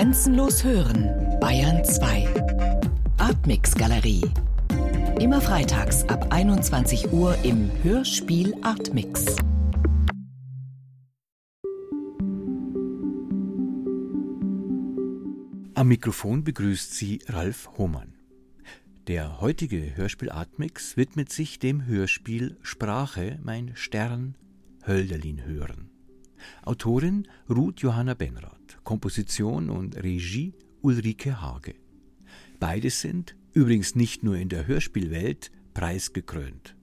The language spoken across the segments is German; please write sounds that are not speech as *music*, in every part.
Grenzenlos hören, Bayern 2. Artmix Galerie. Immer freitags ab 21 Uhr im Hörspiel Artmix. Am Mikrofon begrüßt sie Ralf Hohmann. Der heutige Hörspiel Artmix widmet sich dem Hörspiel Sprache, mein Stern, Hölderlin hören. Autorin Ruth Johanna Benrath, Komposition und Regie Ulrike Hage. Beide sind, übrigens nicht nur in der Hörspielwelt, preisgekrönt.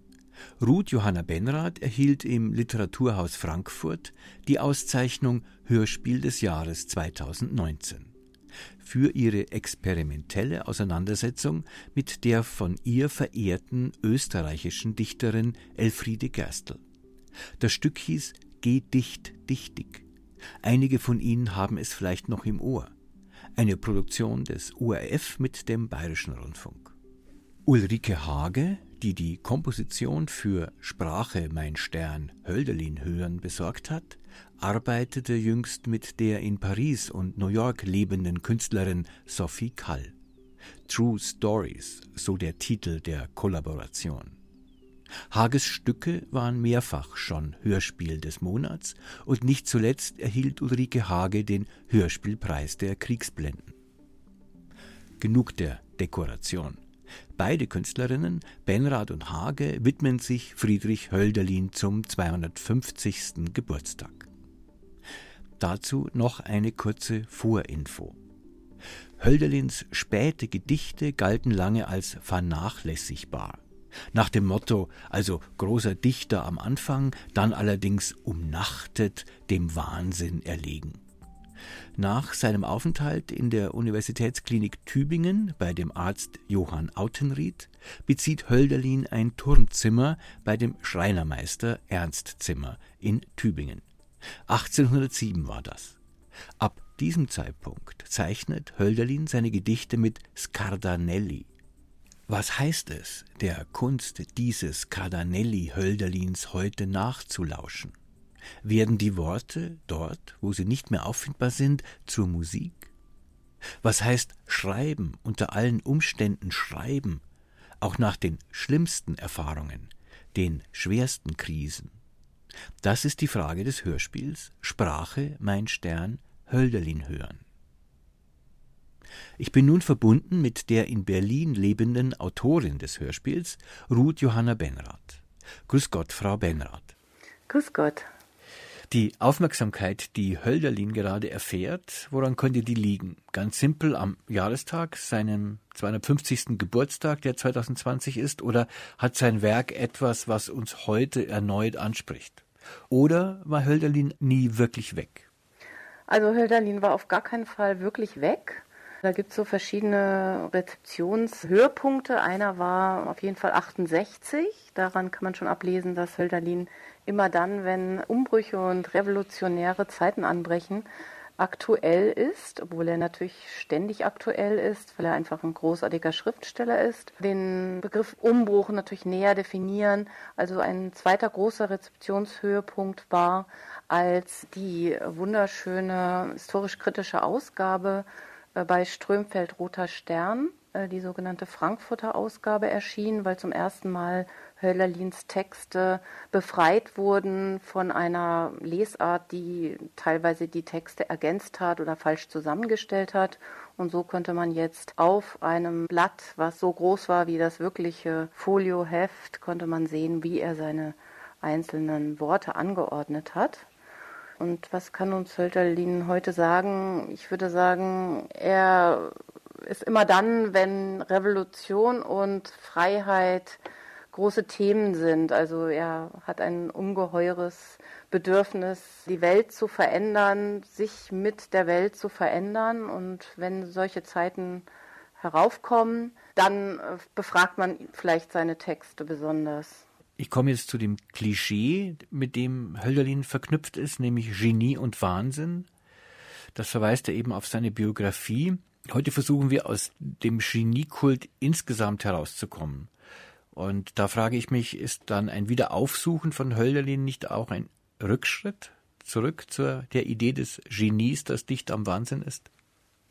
Ruth Johanna Benrath erhielt im Literaturhaus Frankfurt die Auszeichnung Hörspiel des Jahres 2019 für ihre experimentelle Auseinandersetzung mit der von ihr verehrten österreichischen Dichterin Elfriede Gerstl. Das Stück hieß Geh dicht, dichtig. Einige von Ihnen haben es vielleicht noch im Ohr. Eine Produktion des ORF mit dem Bayerischen Rundfunk. Ulrike Hage, die die Komposition für Sprache Mein Stern Hölderlin hören besorgt hat, arbeitete jüngst mit der in Paris und New York lebenden Künstlerin Sophie Kall. True Stories, so der Titel der Kollaboration. Hages Stücke waren mehrfach schon Hörspiel des Monats und nicht zuletzt erhielt Ulrike Hage den Hörspielpreis der Kriegsblenden. Genug der Dekoration. Beide Künstlerinnen, Benrad und Hage, widmen sich Friedrich Hölderlin zum 250. Geburtstag. Dazu noch eine kurze Vorinfo. Hölderlins späte Gedichte galten lange als vernachlässigbar. Nach dem Motto, also großer Dichter am Anfang, dann allerdings umnachtet, dem Wahnsinn erlegen. Nach seinem Aufenthalt in der Universitätsklinik Tübingen bei dem Arzt Johann Autenried bezieht Hölderlin ein Turmzimmer bei dem Schreinermeister Ernst Zimmer in Tübingen. 1807 war das. Ab diesem Zeitpunkt zeichnet Hölderlin seine Gedichte mit Scardanelli. Was heißt es, der Kunst dieses Cardanelli Hölderlins heute nachzulauschen? Werden die Worte dort, wo sie nicht mehr auffindbar sind, zur Musik? Was heißt schreiben, unter allen Umständen schreiben, auch nach den schlimmsten Erfahrungen, den schwersten Krisen? Das ist die Frage des Hörspiels Sprache, mein Stern, Hölderlin hören. Ich bin nun verbunden mit der in Berlin lebenden Autorin des Hörspiels, Ruth Johanna Benrath. Grüß Gott, Frau Benrath. Grüß Gott. Die Aufmerksamkeit, die Hölderlin gerade erfährt, woran könnte die liegen? Ganz simpel am Jahrestag, seinem 250. Geburtstag, der 2020 ist, oder hat sein Werk etwas, was uns heute erneut anspricht? Oder war Hölderlin nie wirklich weg? Also Hölderlin war auf gar keinen Fall wirklich weg. Da gibt es so verschiedene Rezeptionshöhepunkte. Einer war auf jeden Fall 68. Daran kann man schon ablesen, dass Hölderlin immer dann, wenn Umbrüche und revolutionäre Zeiten anbrechen, aktuell ist, obwohl er natürlich ständig aktuell ist, weil er einfach ein großartiger Schriftsteller ist. Den Begriff Umbruch natürlich näher definieren. Also ein zweiter großer Rezeptionshöhepunkt war, als die wunderschöne historisch-kritische Ausgabe bei Strömfeld Roter Stern, äh, die sogenannte Frankfurter Ausgabe erschien, weil zum ersten Mal Höllerlins Texte befreit wurden von einer Lesart, die teilweise die Texte ergänzt hat oder falsch zusammengestellt hat. Und so konnte man jetzt auf einem Blatt, was so groß war wie das wirkliche Folioheft, konnte man sehen, wie er seine einzelnen Worte angeordnet hat. Und was kann uns Hölderlin heute sagen? Ich würde sagen, er ist immer dann, wenn Revolution und Freiheit große Themen sind. Also er hat ein ungeheures Bedürfnis, die Welt zu verändern, sich mit der Welt zu verändern. Und wenn solche Zeiten heraufkommen, dann befragt man vielleicht seine Texte besonders. Ich komme jetzt zu dem Klischee, mit dem Hölderlin verknüpft ist, nämlich Genie und Wahnsinn. Das verweist er eben auf seine Biografie. Heute versuchen wir aus dem Geniekult insgesamt herauszukommen. Und da frage ich mich, ist dann ein Wiederaufsuchen von Hölderlin nicht auch ein Rückschritt zurück zur der Idee des Genies, das dicht am Wahnsinn ist?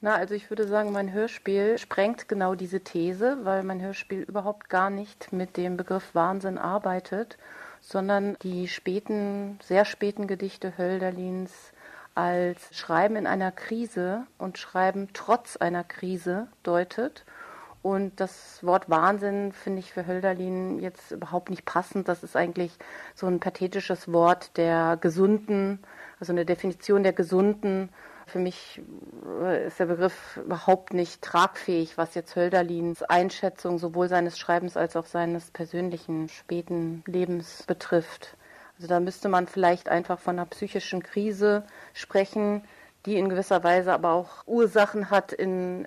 Na, also ich würde sagen, mein Hörspiel sprengt genau diese These, weil mein Hörspiel überhaupt gar nicht mit dem Begriff Wahnsinn arbeitet, sondern die späten, sehr späten Gedichte Hölderlins als Schreiben in einer Krise und Schreiben trotz einer Krise deutet. Und das Wort Wahnsinn finde ich für Hölderlin jetzt überhaupt nicht passend. Das ist eigentlich so ein pathetisches Wort der gesunden, also eine Definition der gesunden für mich äh, ist der Begriff überhaupt nicht tragfähig, was jetzt Hölderlins Einschätzung sowohl seines Schreibens als auch seines persönlichen späten Lebens betrifft. Also da müsste man vielleicht einfach von einer psychischen Krise sprechen, die in gewisser Weise aber auch Ursachen hat in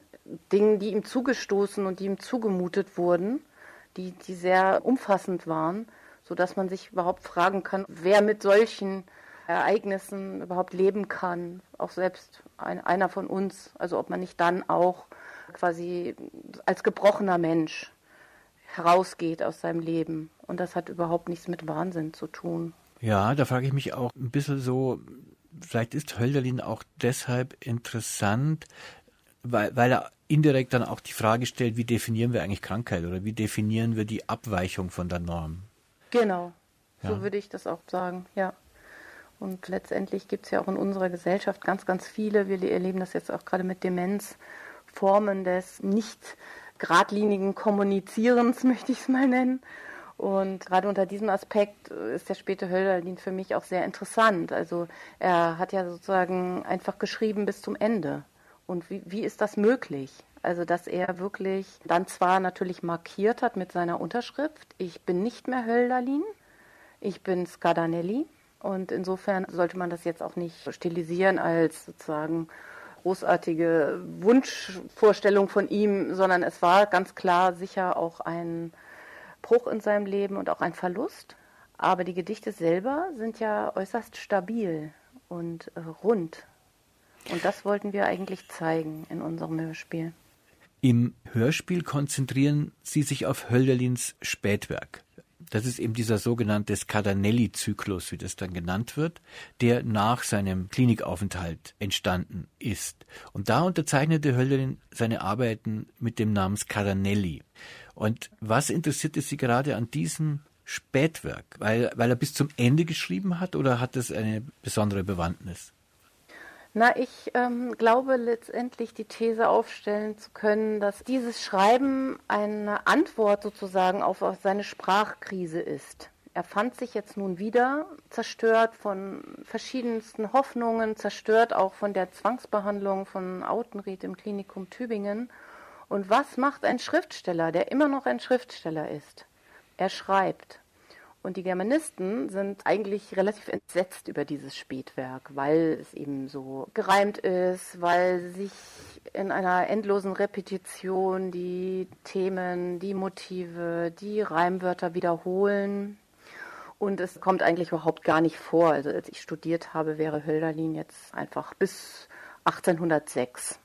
Dingen, die ihm zugestoßen und die ihm zugemutet wurden, die, die sehr umfassend waren, sodass man sich überhaupt fragen kann, wer mit solchen Ereignissen überhaupt leben kann, auch selbst ein, einer von uns, also ob man nicht dann auch quasi als gebrochener Mensch herausgeht aus seinem Leben. Und das hat überhaupt nichts mit Wahnsinn zu tun. Ja, da frage ich mich auch ein bisschen so, vielleicht ist Hölderlin auch deshalb interessant, weil, weil er indirekt dann auch die Frage stellt, wie definieren wir eigentlich Krankheit oder wie definieren wir die Abweichung von der Norm? Genau, ja. so würde ich das auch sagen, ja. Und letztendlich gibt es ja auch in unserer Gesellschaft ganz, ganz viele, wir erleben das jetzt auch gerade mit Demenz, Formen des nicht geradlinigen Kommunizierens, *laughs* möchte ich es mal nennen. Und gerade unter diesem Aspekt ist der späte Hölderlin für mich auch sehr interessant. Also er hat ja sozusagen einfach geschrieben bis zum Ende. Und wie, wie ist das möglich? Also, dass er wirklich dann zwar natürlich markiert hat mit seiner Unterschrift, ich bin nicht mehr Hölderlin, ich bin Scadanelli, und insofern sollte man das jetzt auch nicht stilisieren als sozusagen großartige Wunschvorstellung von ihm, sondern es war ganz klar sicher auch ein Bruch in seinem Leben und auch ein Verlust. Aber die Gedichte selber sind ja äußerst stabil und äh, rund. Und das wollten wir eigentlich zeigen in unserem Hörspiel. Im Hörspiel konzentrieren Sie sich auf Hölderlins Spätwerk. Das ist eben dieser sogenannte Scadanelli-Zyklus, wie das dann genannt wird, der nach seinem Klinikaufenthalt entstanden ist. Und da unterzeichnete Hölderlin seine Arbeiten mit dem Namen Scadanelli. Und was interessierte Sie gerade an diesem Spätwerk? Weil, weil er bis zum Ende geschrieben hat oder hat es eine besondere Bewandtnis? Na, ich ähm, glaube letztendlich die These aufstellen zu können, dass dieses Schreiben eine Antwort sozusagen auf, auf seine Sprachkrise ist. Er fand sich jetzt nun wieder zerstört von verschiedensten Hoffnungen, zerstört auch von der Zwangsbehandlung von Autenried im Klinikum Tübingen. Und was macht ein Schriftsteller, der immer noch ein Schriftsteller ist? Er schreibt. Und die Germanisten sind eigentlich relativ entsetzt über dieses Spätwerk, weil es eben so gereimt ist, weil sich in einer endlosen Repetition die Themen, die Motive, die Reimwörter wiederholen. Und es kommt eigentlich überhaupt gar nicht vor. Also als ich studiert habe, wäre Hölderlin jetzt einfach bis 1806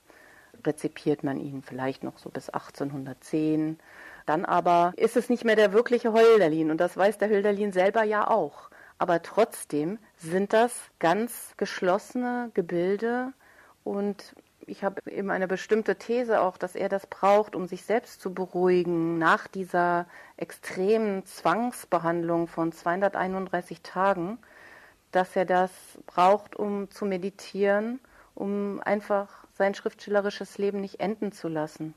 rezipiert man ihn, vielleicht noch so bis 1810. Dann aber ist es nicht mehr der wirkliche Hölderlin und das weiß der Hölderlin selber ja auch. Aber trotzdem sind das ganz geschlossene Gebilde und ich habe eben eine bestimmte These auch, dass er das braucht, um sich selbst zu beruhigen nach dieser extremen Zwangsbehandlung von 231 Tagen, dass er das braucht, um zu meditieren, um einfach sein schriftstellerisches Leben nicht enden zu lassen.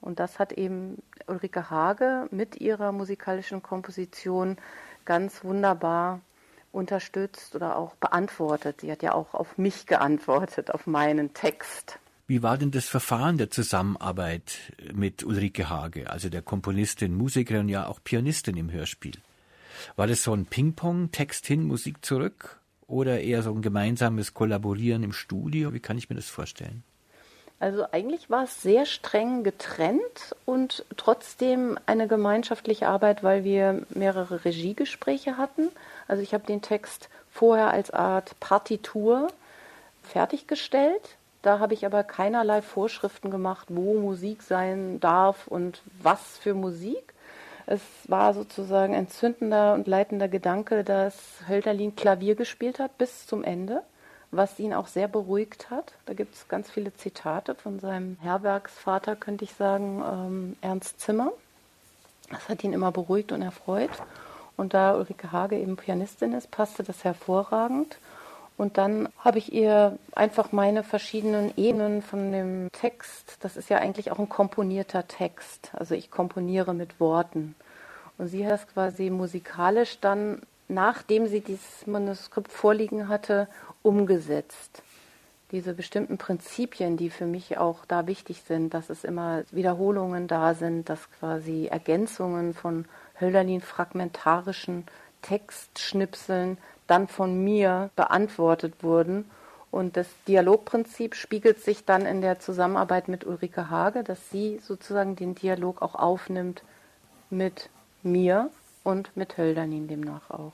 Und das hat eben Ulrike Hage mit ihrer musikalischen Komposition ganz wunderbar unterstützt oder auch beantwortet. Sie hat ja auch auf mich geantwortet, auf meinen Text. Wie war denn das Verfahren der Zusammenarbeit mit Ulrike Hage, also der Komponistin, Musikerin, ja auch Pianistin im Hörspiel? War das so ein Ping-Pong, Text hin, Musik zurück? Oder eher so ein gemeinsames Kollaborieren im Studio? Wie kann ich mir das vorstellen? Also eigentlich war es sehr streng getrennt und trotzdem eine gemeinschaftliche Arbeit, weil wir mehrere Regiegespräche hatten. Also ich habe den Text vorher als Art Partitur fertiggestellt. Da habe ich aber keinerlei Vorschriften gemacht, wo Musik sein darf und was für Musik. Es war sozusagen ein zündender und leitender Gedanke, dass Hölderlin Klavier gespielt hat bis zum Ende was ihn auch sehr beruhigt hat. Da gibt es ganz viele Zitate von seinem Herbergsvater, könnte ich sagen, ähm, Ernst Zimmer. Das hat ihn immer beruhigt und erfreut. Und da Ulrike Hage eben Pianistin ist, passte das hervorragend. Und dann habe ich ihr einfach meine verschiedenen Ebenen von dem Text, das ist ja eigentlich auch ein komponierter Text, also ich komponiere mit Worten. Und sie hat es quasi musikalisch dann, nachdem sie dieses Manuskript vorliegen hatte, umgesetzt. Diese bestimmten Prinzipien, die für mich auch da wichtig sind, dass es immer Wiederholungen da sind, dass quasi Ergänzungen von Hölderlin fragmentarischen Textschnipseln dann von mir beantwortet wurden. Und das Dialogprinzip spiegelt sich dann in der Zusammenarbeit mit Ulrike Hage, dass sie sozusagen den Dialog auch aufnimmt mit mir und mit Hölderlin demnach auch.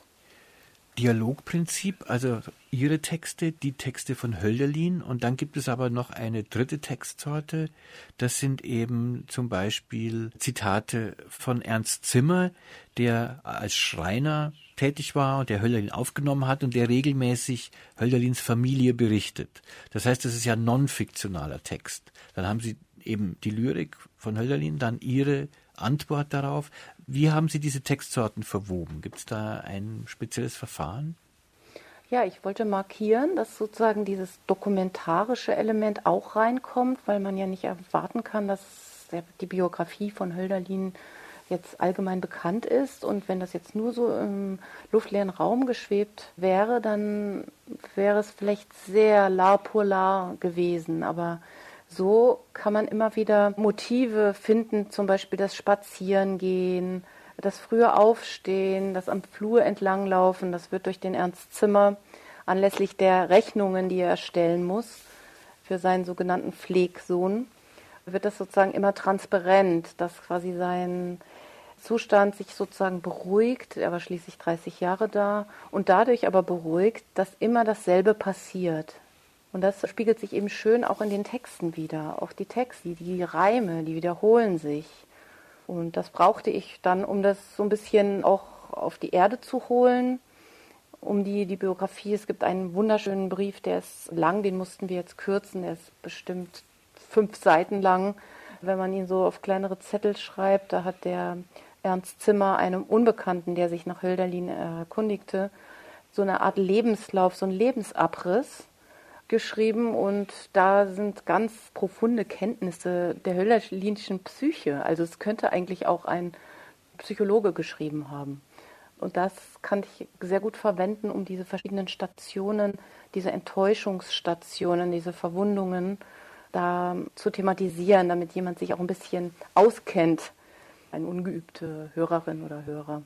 Dialogprinzip, also Ihre Texte, die Texte von Hölderlin und dann gibt es aber noch eine dritte Textsorte. Das sind eben zum Beispiel Zitate von Ernst Zimmer, der als Schreiner tätig war und der Hölderlin aufgenommen hat und der regelmäßig Hölderlins Familie berichtet. Das heißt, das ist ja non-fiktionaler Text. Dann haben Sie eben die Lyrik von Hölderlin, dann Ihre Antwort darauf. Wie haben Sie diese Textsorten verwoben? Gibt es da ein spezielles Verfahren? Ja, ich wollte markieren, dass sozusagen dieses dokumentarische Element auch reinkommt, weil man ja nicht erwarten kann, dass die Biografie von Hölderlin jetzt allgemein bekannt ist. Und wenn das jetzt nur so im luftleeren Raum geschwebt wäre, dann wäre es vielleicht sehr la pour la gewesen. Aber so kann man immer wieder Motive finden, zum Beispiel das Spazierengehen, das frühe Aufstehen, das am Flur entlanglaufen. Das wird durch den Ernst Zimmer anlässlich der Rechnungen, die er erstellen muss, für seinen sogenannten Pflegsohn, wird das sozusagen immer transparent, dass quasi sein Zustand sich sozusagen beruhigt. Er war schließlich 30 Jahre da und dadurch aber beruhigt, dass immer dasselbe passiert. Und das spiegelt sich eben schön auch in den Texten wieder. Auch die Texte, die Reime, die wiederholen sich. Und das brauchte ich dann, um das so ein bisschen auch auf die Erde zu holen, um die, die Biografie. Es gibt einen wunderschönen Brief, der ist lang, den mussten wir jetzt kürzen, der ist bestimmt fünf Seiten lang. Wenn man ihn so auf kleinere Zettel schreibt, da hat der Ernst Zimmer einem Unbekannten, der sich nach Hölderlin erkundigte, so eine Art Lebenslauf, so ein Lebensabriss geschrieben und da sind ganz profunde Kenntnisse der hölderlinischen Psyche. Also es könnte eigentlich auch ein Psychologe geschrieben haben. Und das kann ich sehr gut verwenden, um diese verschiedenen Stationen, diese Enttäuschungsstationen, diese Verwundungen da zu thematisieren, damit jemand sich auch ein bisschen auskennt, eine ungeübte Hörerin oder Hörer.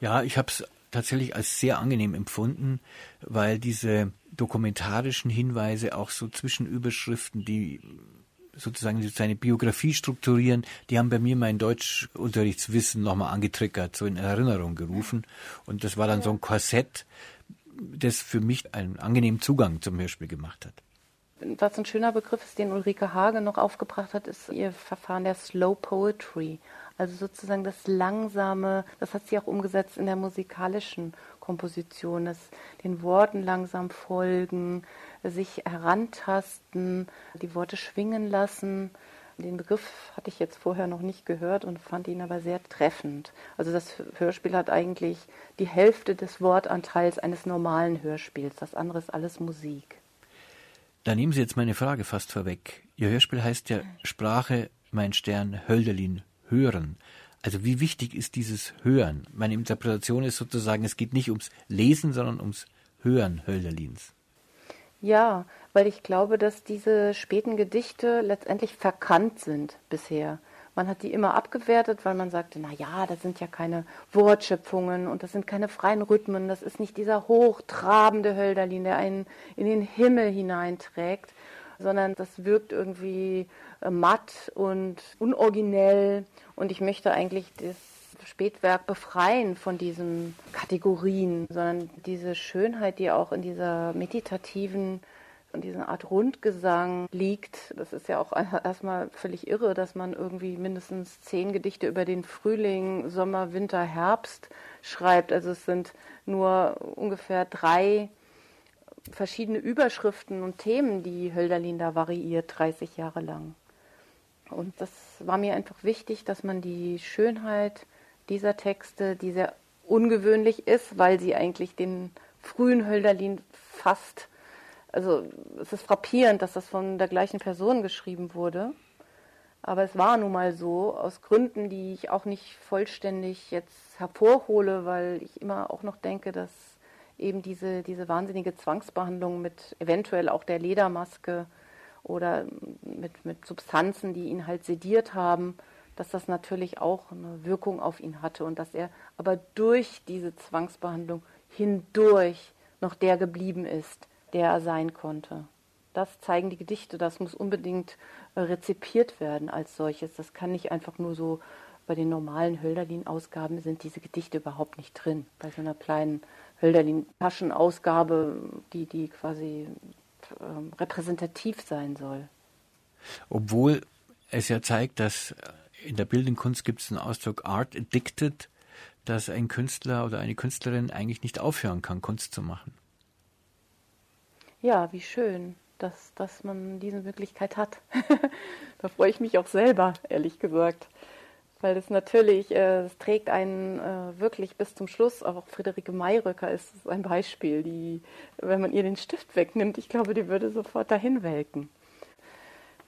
Ja, ich habe es tatsächlich als sehr angenehm empfunden, weil diese dokumentarischen Hinweise auch so Zwischenüberschriften, die sozusagen seine Biografie strukturieren, die haben bei mir mein Deutschunterrichtswissen nochmal angetriggert, so in Erinnerung gerufen. Und das war dann so ein Korsett, das für mich einen angenehmen Zugang zum Hörspiel gemacht hat. Was ein schöner Begriff ist, den Ulrike Hage noch aufgebracht hat, ist ihr Verfahren der Slow Poetry. Also sozusagen das Langsame, das hat sie auch umgesetzt in der musikalischen Komposition, das den Worten langsam folgen, sich herantasten, die Worte schwingen lassen. Den Begriff hatte ich jetzt vorher noch nicht gehört und fand ihn aber sehr treffend. Also das Hörspiel hat eigentlich die Hälfte des Wortanteils eines normalen Hörspiels. Das andere ist alles Musik. Da nehmen Sie jetzt meine Frage fast vorweg. Ihr Hörspiel heißt ja Sprache, mein Stern, Hölderlin, hören. Also wie wichtig ist dieses Hören? Meine Interpretation ist sozusagen, es geht nicht ums Lesen, sondern ums Hören Hölderlins. Ja, weil ich glaube, dass diese späten Gedichte letztendlich verkannt sind bisher. Man hat die immer abgewertet, weil man sagte, na ja, das sind ja keine Wortschöpfungen und das sind keine freien Rhythmen, das ist nicht dieser hochtrabende Hölderlin, der einen in den Himmel hineinträgt, sondern das wirkt irgendwie äh, matt und unoriginell. Und ich möchte eigentlich das Spätwerk befreien von diesen Kategorien, sondern diese Schönheit, die auch in dieser meditativen und dieser Art Rundgesang liegt. Das ist ja auch erstmal völlig irre, dass man irgendwie mindestens zehn Gedichte über den Frühling, Sommer, Winter, Herbst schreibt. Also es sind nur ungefähr drei verschiedene Überschriften und Themen, die Hölderlin da variiert, 30 Jahre lang. Und das war mir einfach wichtig, dass man die Schönheit dieser Texte, die sehr ungewöhnlich ist, weil sie eigentlich den frühen Hölderlin fast, also es ist frappierend, dass das von der gleichen Person geschrieben wurde. Aber es war nun mal so, aus Gründen, die ich auch nicht vollständig jetzt hervorhole, weil ich immer auch noch denke, dass eben diese, diese wahnsinnige Zwangsbehandlung mit eventuell auch der Ledermaske oder mit, mit Substanzen, die ihn halt sediert haben, dass das natürlich auch eine Wirkung auf ihn hatte und dass er aber durch diese Zwangsbehandlung hindurch noch der geblieben ist, der er sein konnte. Das zeigen die Gedichte, das muss unbedingt äh, rezipiert werden als solches. Das kann nicht einfach nur so bei den normalen Hölderlin-Ausgaben sind diese Gedichte überhaupt nicht drin. Bei so einer kleinen Hölderlin-Taschenausgabe, die, die quasi ähm, repräsentativ sein soll. Obwohl es ja zeigt, dass in der bildenden Kunst gibt es den Ausdruck Art Addicted, dass ein Künstler oder eine Künstlerin eigentlich nicht aufhören kann, Kunst zu machen. Ja, wie schön, dass, dass man diese Möglichkeit hat. *laughs* da freue ich mich auch selber, ehrlich gesagt. Weil es natürlich, äh, es trägt einen äh, wirklich bis zum Schluss, auch Friederike Mayröcker ist ein Beispiel, die, wenn man ihr den Stift wegnimmt, ich glaube, die würde sofort dahin welken.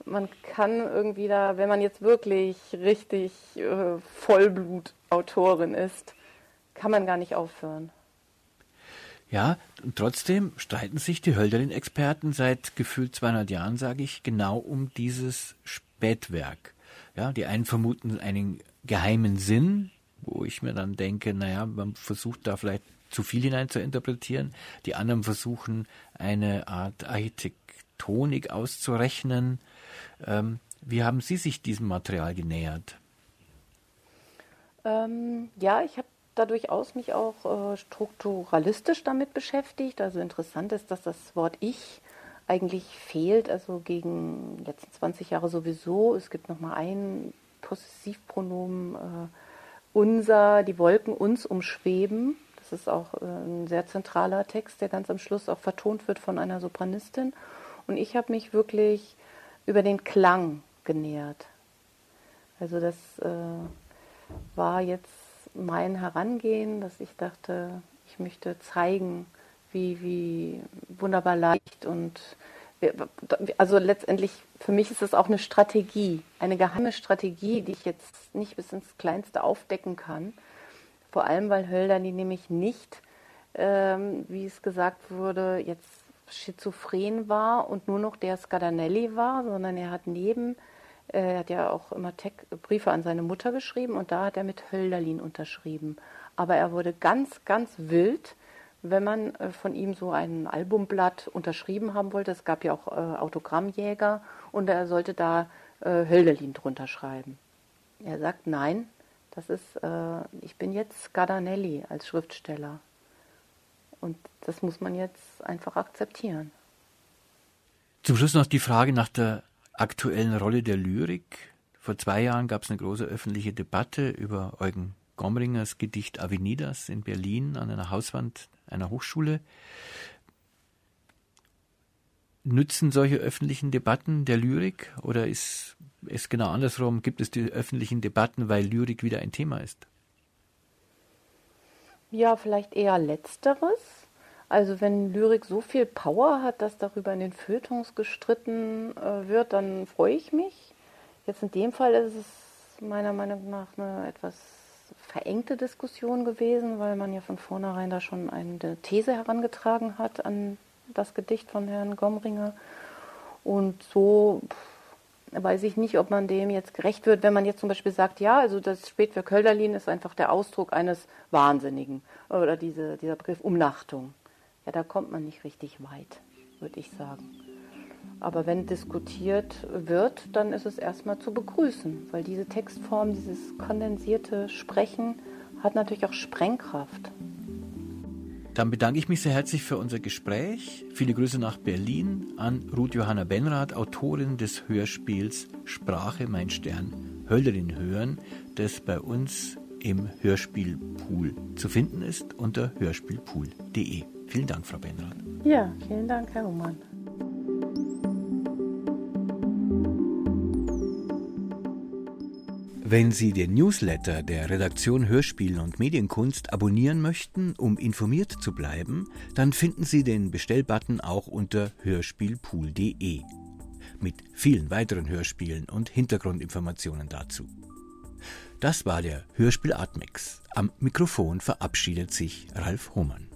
Man kann irgendwie da, wenn man jetzt wirklich richtig äh, Vollblutautorin ist, kann man gar nicht aufhören. Ja, und trotzdem streiten sich die Hölderlin-Experten seit gefühlt 200 Jahren, sage ich, genau um dieses Spätwerk. Ja, die einen vermuten einen geheimen Sinn, wo ich mir dann denke, naja, man versucht da vielleicht zu viel hinein zu interpretieren. Die anderen versuchen eine Art Architektonik auszurechnen. Ähm, wie haben Sie sich diesem Material genähert? Ähm, ja, ich habe da durchaus mich auch äh, strukturalistisch damit beschäftigt. Also interessant ist, dass das Wort Ich eigentlich fehlt, also gegen die letzten 20 Jahre sowieso. Es gibt noch mal ein Possessivpronomen äh, unser, die Wolken uns umschweben. Das ist auch äh, ein sehr zentraler Text, der ganz am Schluss auch vertont wird von einer Sopranistin. Und ich habe mich wirklich über den Klang genähert. Also das äh, war jetzt mein Herangehen, dass ich dachte, ich möchte zeigen, wie, wie wunderbar leicht und also letztendlich für mich ist es auch eine Strategie, eine geheime Strategie, die ich jetzt nicht bis ins Kleinste aufdecken kann. Vor allem, weil Hölderli nämlich nicht, ähm, wie es gesagt wurde, jetzt schizophren war und nur noch der Scadanelli war, sondern er hat neben, äh, er hat ja auch immer Tech Briefe an seine Mutter geschrieben und da hat er mit Hölderlin unterschrieben. Aber er wurde ganz, ganz wild wenn man äh, von ihm so ein Albumblatt unterschrieben haben wollte. Es gab ja auch äh, Autogrammjäger und er sollte da äh, Hölderlin drunter schreiben. Er sagt, nein, das ist, ich bin jetzt Gardanelli als Schriftsteller. Und das muss man jetzt einfach akzeptieren. Zum Schluss noch die Frage nach der aktuellen Rolle der Lyrik. Vor zwei Jahren gab es eine große öffentliche Debatte über Eugen Gomringers Gedicht Avenidas in Berlin an einer Hauswand einer Hochschule. Nützen solche öffentlichen Debatten der Lyrik oder ist es genau andersrum? Gibt es die öffentlichen Debatten, weil Lyrik wieder ein Thema ist? Ja, vielleicht eher letzteres. Also wenn Lyrik so viel Power hat, dass darüber in den Feuilletons gestritten äh, wird, dann freue ich mich. Jetzt in dem Fall ist es meiner Meinung nach eine etwas verengte Diskussion gewesen, weil man ja von vornherein da schon eine These herangetragen hat an das Gedicht von Herrn Gomringer. Und so weiß ich nicht, ob man dem jetzt gerecht wird, wenn man jetzt zum Beispiel sagt, ja, also das Spätwerk Hölderlin ist einfach der Ausdruck eines Wahnsinnigen oder diese, dieser Begriff Umnachtung. Ja, da kommt man nicht richtig weit, würde ich sagen. Aber wenn diskutiert wird, dann ist es erstmal zu begrüßen, weil diese Textform, dieses kondensierte Sprechen hat natürlich auch Sprengkraft. Dann bedanke ich mich sehr herzlich für unser Gespräch. Viele Grüße nach Berlin an Ruth Johanna Benrath, Autorin des Hörspiels Sprache mein Stern, Höllerin hören, das bei uns im Hörspielpool zu finden ist unter hörspielpool.de. Vielen Dank, Frau Benrath. Ja, vielen Dank, Herr Humann. Wenn Sie den Newsletter der Redaktion Hörspiel und Medienkunst abonnieren möchten, um informiert zu bleiben, dann finden Sie den Bestellbutton auch unter hörspielpool.de mit vielen weiteren Hörspielen und Hintergrundinformationen dazu. Das war der Hörspiel Atmix. Am Mikrofon verabschiedet sich Ralf Hohmann.